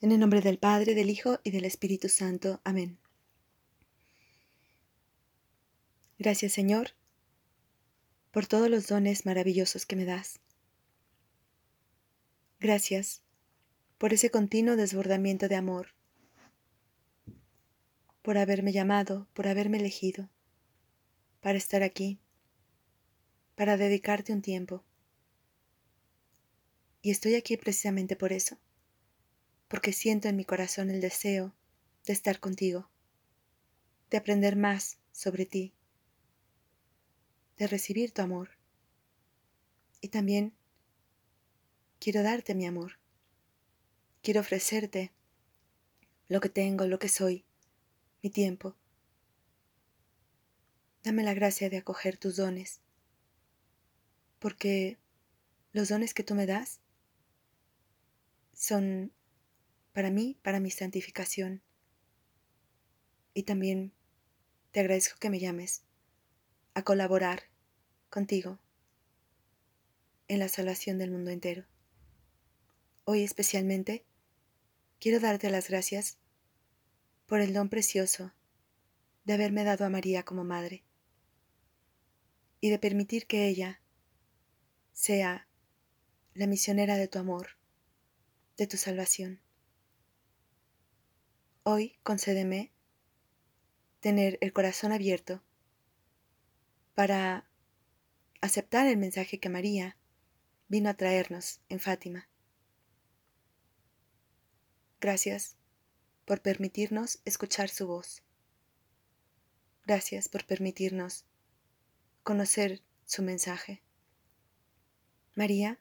En el nombre del Padre, del Hijo y del Espíritu Santo. Amén. Gracias Señor por todos los dones maravillosos que me das. Gracias por ese continuo desbordamiento de amor, por haberme llamado, por haberme elegido, para estar aquí, para dedicarte un tiempo. Y estoy aquí precisamente por eso porque siento en mi corazón el deseo de estar contigo, de aprender más sobre ti, de recibir tu amor. Y también quiero darte mi amor. Quiero ofrecerte lo que tengo, lo que soy, mi tiempo. Dame la gracia de acoger tus dones, porque los dones que tú me das son para mí, para mi santificación. Y también te agradezco que me llames a colaborar contigo en la salvación del mundo entero. Hoy especialmente quiero darte las gracias por el don precioso de haberme dado a María como madre y de permitir que ella sea la misionera de tu amor, de tu salvación. Hoy concédeme tener el corazón abierto para aceptar el mensaje que María vino a traernos en Fátima. Gracias por permitirnos escuchar su voz. Gracias por permitirnos conocer su mensaje. María,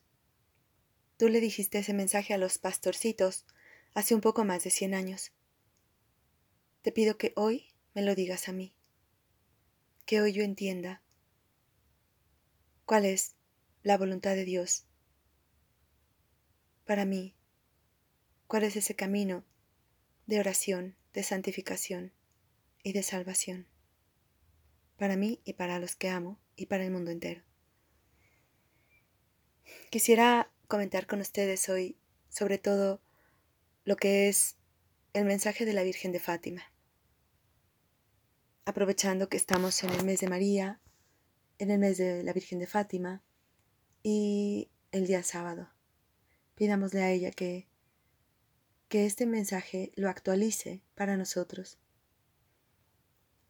tú le dijiste ese mensaje a los pastorcitos hace un poco más de cien años. Te pido que hoy me lo digas a mí, que hoy yo entienda cuál es la voluntad de Dios para mí, cuál es ese camino de oración, de santificación y de salvación, para mí y para los que amo y para el mundo entero. Quisiera comentar con ustedes hoy sobre todo lo que es el mensaje de la Virgen de Fátima aprovechando que estamos en el mes de María, en el mes de la Virgen de Fátima y el día sábado. Pidámosle a ella que, que este mensaje lo actualice para nosotros.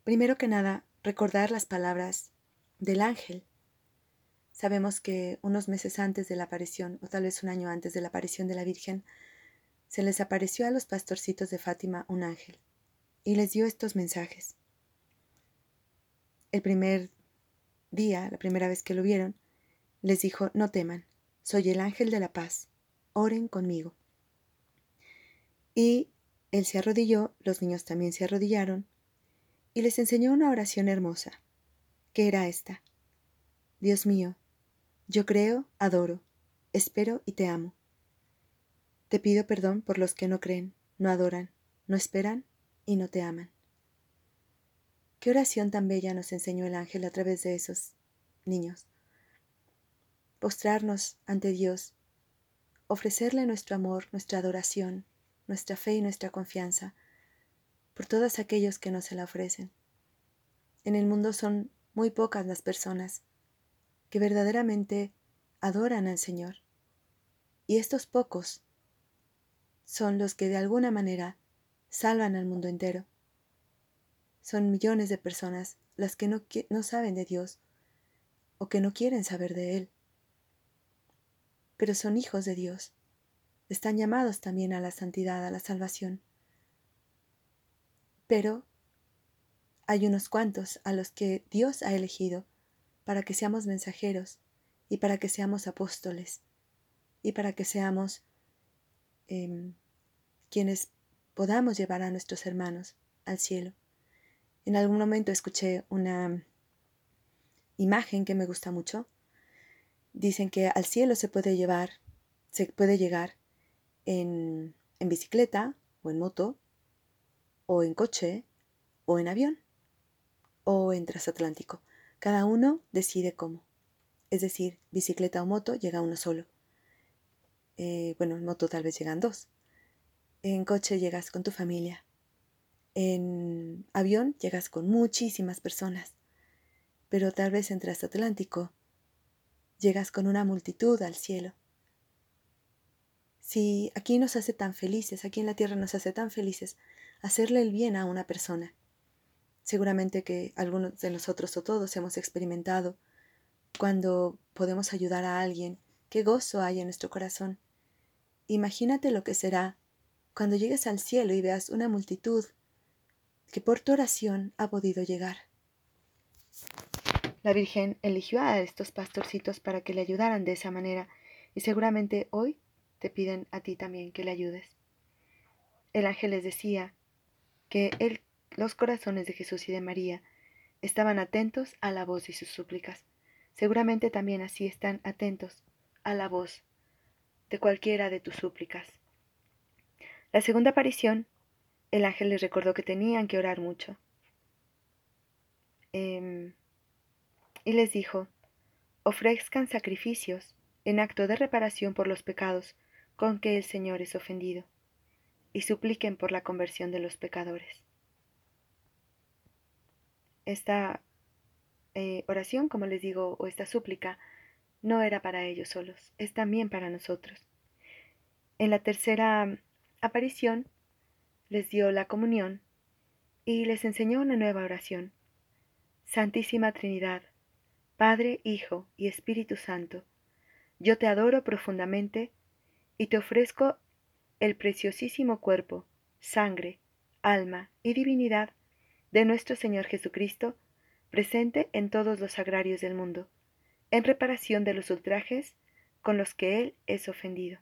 Primero que nada, recordar las palabras del ángel. Sabemos que unos meses antes de la aparición, o tal vez un año antes de la aparición de la Virgen, se les apareció a los pastorcitos de Fátima un ángel y les dio estos mensajes el primer día, la primera vez que lo vieron, les dijo, no teman, soy el ángel de la paz, oren conmigo. Y él se arrodilló, los niños también se arrodillaron, y les enseñó una oración hermosa, que era esta. Dios mío, yo creo, adoro, espero y te amo. Te pido perdón por los que no creen, no adoran, no esperan y no te aman. Qué oración tan bella nos enseñó el ángel a través de esos niños. Postrarnos ante Dios, ofrecerle nuestro amor, nuestra adoración, nuestra fe y nuestra confianza por todos aquellos que nos se la ofrecen. En el mundo son muy pocas las personas que verdaderamente adoran al Señor. Y estos pocos son los que de alguna manera salvan al mundo entero. Son millones de personas las que no, no saben de Dios o que no quieren saber de Él. Pero son hijos de Dios. Están llamados también a la santidad, a la salvación. Pero hay unos cuantos a los que Dios ha elegido para que seamos mensajeros y para que seamos apóstoles y para que seamos em, quienes podamos llevar a nuestros hermanos al cielo. En algún momento escuché una imagen que me gusta mucho. Dicen que al cielo se puede llevar, se puede llegar en, en bicicleta o en moto o en coche o en avión o en transatlántico. Cada uno decide cómo. Es decir, bicicleta o moto llega uno solo. Eh, bueno, en moto tal vez llegan dos. En coche llegas con tu familia. En avión llegas con muchísimas personas. Pero tal vez en transatlántico llegas con una multitud al cielo. Si aquí nos hace tan felices, aquí en la tierra nos hace tan felices hacerle el bien a una persona, seguramente que algunos de nosotros o todos hemos experimentado cuando podemos ayudar a alguien, qué gozo hay en nuestro corazón. Imagínate lo que será cuando llegues al cielo y veas una multitud que por tu oración ha podido llegar. La Virgen eligió a estos pastorcitos para que le ayudaran de esa manera y seguramente hoy te piden a ti también que le ayudes. El ángel les decía que los corazones de Jesús y de María estaban atentos a la voz de sus súplicas. Seguramente también así están atentos a la voz de cualquiera de tus súplicas. La segunda aparición, el ángel les recordó que tenían que orar mucho. Em, y les dijo, ofrezcan sacrificios en acto de reparación por los pecados con que el Señor es ofendido, y supliquen por la conversión de los pecadores. Esta eh, oración, como les digo, o esta súplica, no era para ellos solos, es también para nosotros. En la tercera aparición les dio la comunión y les enseñó una nueva oración. Santísima Trinidad, Padre, Hijo y Espíritu Santo, yo te adoro profundamente y te ofrezco el preciosísimo cuerpo, sangre, alma y divinidad de nuestro Señor Jesucristo, presente en todos los agrarios del mundo, en reparación de los ultrajes con los que Él es ofendido.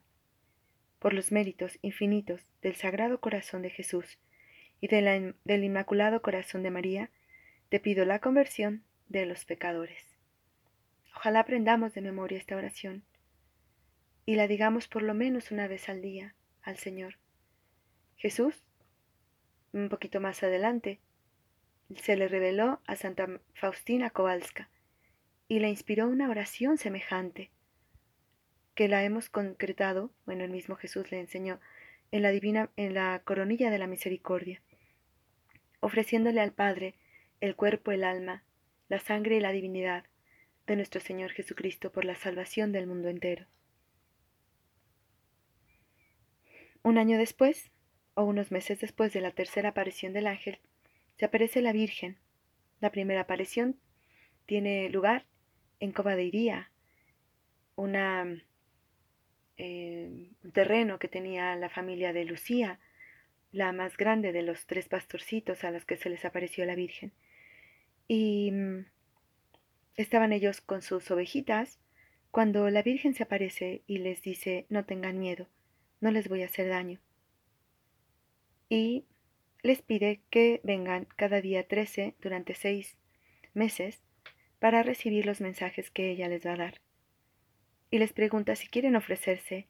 Por los méritos infinitos del Sagrado Corazón de Jesús y del Inmaculado Corazón de María, te pido la conversión de los pecadores. Ojalá aprendamos de memoria esta oración y la digamos por lo menos una vez al día al Señor. Jesús, un poquito más adelante, se le reveló a Santa Faustina Kowalska y le inspiró una oración semejante, que la hemos concretado, bueno, el mismo Jesús le enseñó, en la divina, en la coronilla de la misericordia, ofreciéndole al Padre el cuerpo, el alma, la sangre y la divinidad, de nuestro Señor Jesucristo por la salvación del mundo entero. Un año después, o unos meses después de la tercera aparición del ángel, se aparece la Virgen. La primera aparición tiene lugar en Cobadeiría, una, eh, un terreno que tenía la familia de Lucía, la más grande de los tres pastorcitos a los que se les apareció la Virgen. Y mm, Estaban ellos con sus ovejitas cuando la Virgen se aparece y les dice, no tengan miedo, no les voy a hacer daño. Y les pide que vengan cada día trece durante seis meses para recibir los mensajes que ella les va a dar. Y les pregunta si quieren ofrecerse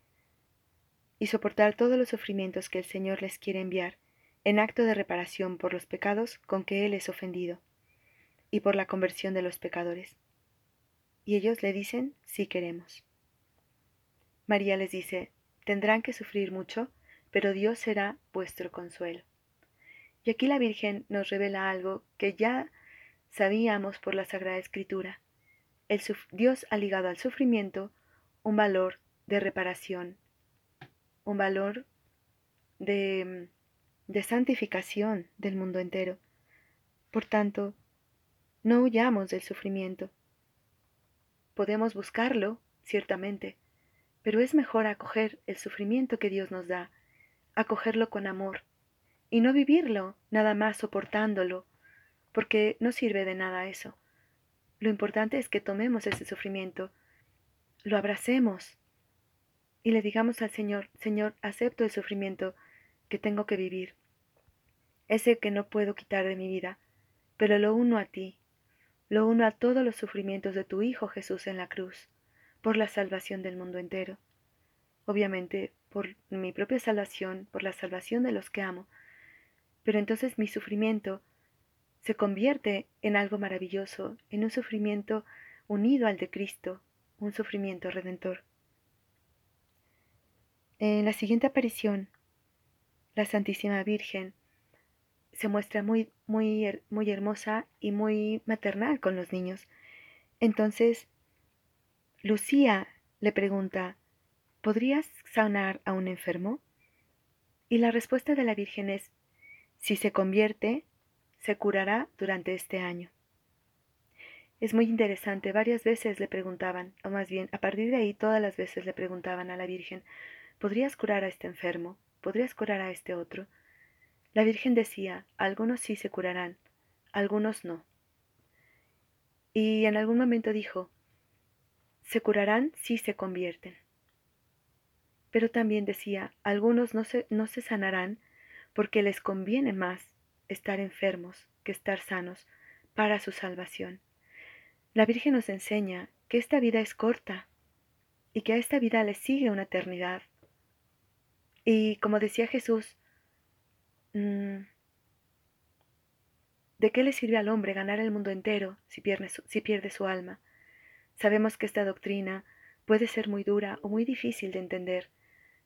y soportar todos los sufrimientos que el Señor les quiere enviar en acto de reparación por los pecados con que Él es ofendido y por la conversión de los pecadores. Y ellos le dicen, sí queremos. María les dice, tendrán que sufrir mucho, pero Dios será vuestro consuelo. Y aquí la Virgen nos revela algo que ya sabíamos por la Sagrada Escritura. El Dios ha ligado al sufrimiento un valor de reparación, un valor de, de santificación del mundo entero. Por tanto, no huyamos del sufrimiento. Podemos buscarlo, ciertamente, pero es mejor acoger el sufrimiento que Dios nos da, acogerlo con amor, y no vivirlo nada más soportándolo, porque no sirve de nada eso. Lo importante es que tomemos ese sufrimiento, lo abracemos y le digamos al Señor, Señor, acepto el sufrimiento que tengo que vivir, ese que no puedo quitar de mi vida, pero lo uno a ti, lo uno a todos los sufrimientos de tu Hijo Jesús en la cruz, por la salvación del mundo entero. Obviamente, por mi propia salvación, por la salvación de los que amo. Pero entonces mi sufrimiento se convierte en algo maravilloso, en un sufrimiento unido al de Cristo, un sufrimiento redentor. En la siguiente aparición, la Santísima Virgen se muestra muy, muy, muy hermosa y muy maternal con los niños. Entonces, Lucía le pregunta, ¿podrías sanar a un enfermo? Y la respuesta de la Virgen es, si se convierte, se curará durante este año. Es muy interesante, varias veces le preguntaban, o más bien, a partir de ahí todas las veces le preguntaban a la Virgen, ¿podrías curar a este enfermo? ¿Podrías curar a este otro? La Virgen decía, algunos sí se curarán, algunos no. Y en algún momento dijo, se curarán si se convierten. Pero también decía, algunos no se, no se sanarán porque les conviene más estar enfermos que estar sanos para su salvación. La Virgen nos enseña que esta vida es corta y que a esta vida le sigue una eternidad. Y como decía Jesús, mm, ¿de qué le sirve al hombre ganar el mundo entero si pierde, su, si pierde su alma? Sabemos que esta doctrina puede ser muy dura o muy difícil de entender,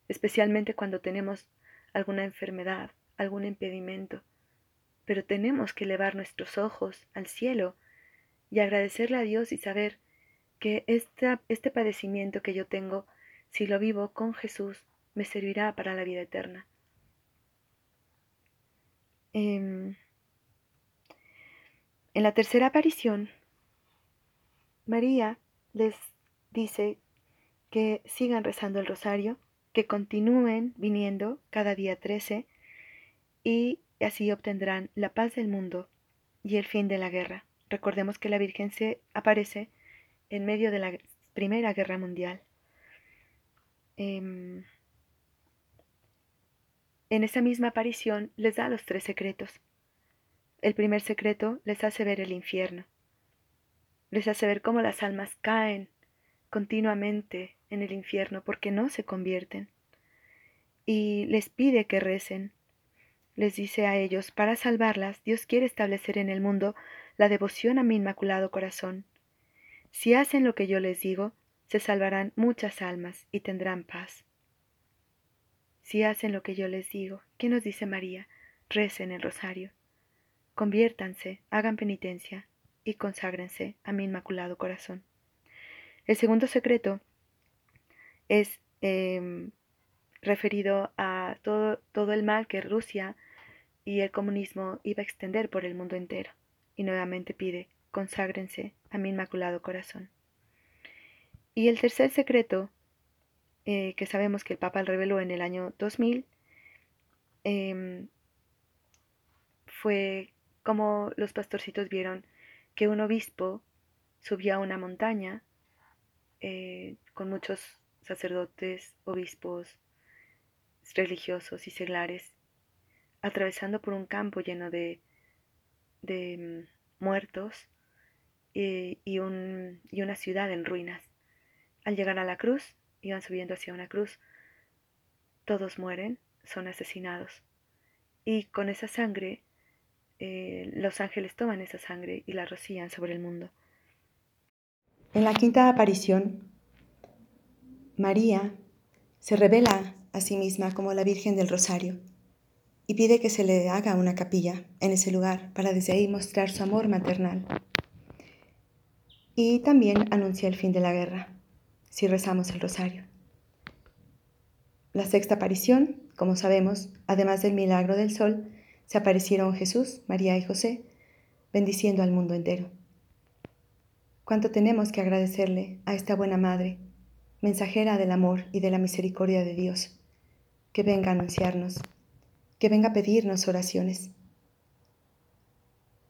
especialmente cuando tenemos alguna enfermedad, algún impedimento. Pero tenemos que elevar nuestros ojos al cielo y agradecerle a Dios y saber que este padecimiento que yo tengo, si lo vivo con Jesús, me servirá para la vida eterna. Em, en la tercera aparición, María les dice que sigan rezando el rosario, que continúen viniendo cada día 13 y así obtendrán la paz del mundo y el fin de la guerra. Recordemos que la Virgen se aparece en medio de la Primera Guerra Mundial. Em, en esa misma aparición les da los tres secretos. El primer secreto les hace ver el infierno. Les hace ver cómo las almas caen continuamente en el infierno porque no se convierten. Y les pide que recen. Les dice a ellos, para salvarlas, Dios quiere establecer en el mundo la devoción a mi inmaculado corazón. Si hacen lo que yo les digo, se salvarán muchas almas y tendrán paz. Si hacen lo que yo les digo, ¿qué nos dice María? Recen el rosario. Conviértanse, hagan penitencia y conságrense a mi inmaculado corazón. El segundo secreto es em, referido a todo, todo el mal que Rusia y el comunismo iba a extender por el mundo entero y nuevamente pide, conságrense a mi inmaculado corazón. Y el tercer secreto, eh, que sabemos que el Papa reveló en el año 2000, em, fue como los pastorcitos vieron que un obispo subía a una montaña eh, con muchos sacerdotes, obispos, religiosos y seglares, atravesando por un campo lleno de de mm, muertos y, una ciudad en ruinas. Al llegar a la cruz, iban subiendo hacia una cruz, todos mueren, son asesinados. Y con esa sangre, eh, los ángeles toman esa sangre y la rocían sobre el mundo. En la quinta aparición, María se revela a sí misma como la Virgen del Rosario y pide que se le haga una capilla en ese lugar para desde ahí mostrar su amor maternal. Y también anuncia el fin de la guerra, si rezamos el rosario. La sexta aparición, como sabemos, además del milagro del sol, se aparecieron Jesús, María y José, bendiciendo al mundo entero. Cuánto tenemos que agradecerle a esta buena Madre, mensajera del amor y de la misericordia de Dios, que venga a anunciarnos que venga a pedirnos oraciones.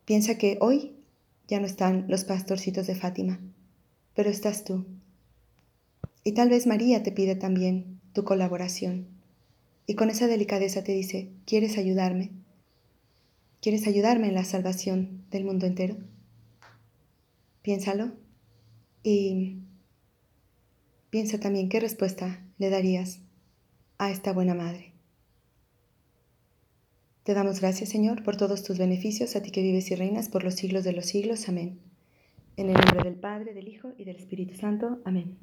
Piensa que hoy ya no están los pastorcitos de Fátima, pero estás tú. Y tal vez María te pide también tu colaboración. Y con esa delicadeza te dice, ¿quieres ayudarme? ¿Quieres ayudarme en la salvación del mundo entero? Piénsalo y piensa también qué respuesta le darías a esta buena madre. Te damos gracias, Señor, por todos tus beneficios, a ti que vives y reinas por los siglos de los siglos. Amén. En el nombre del Padre, del Hijo y del Espíritu Santo. Amén.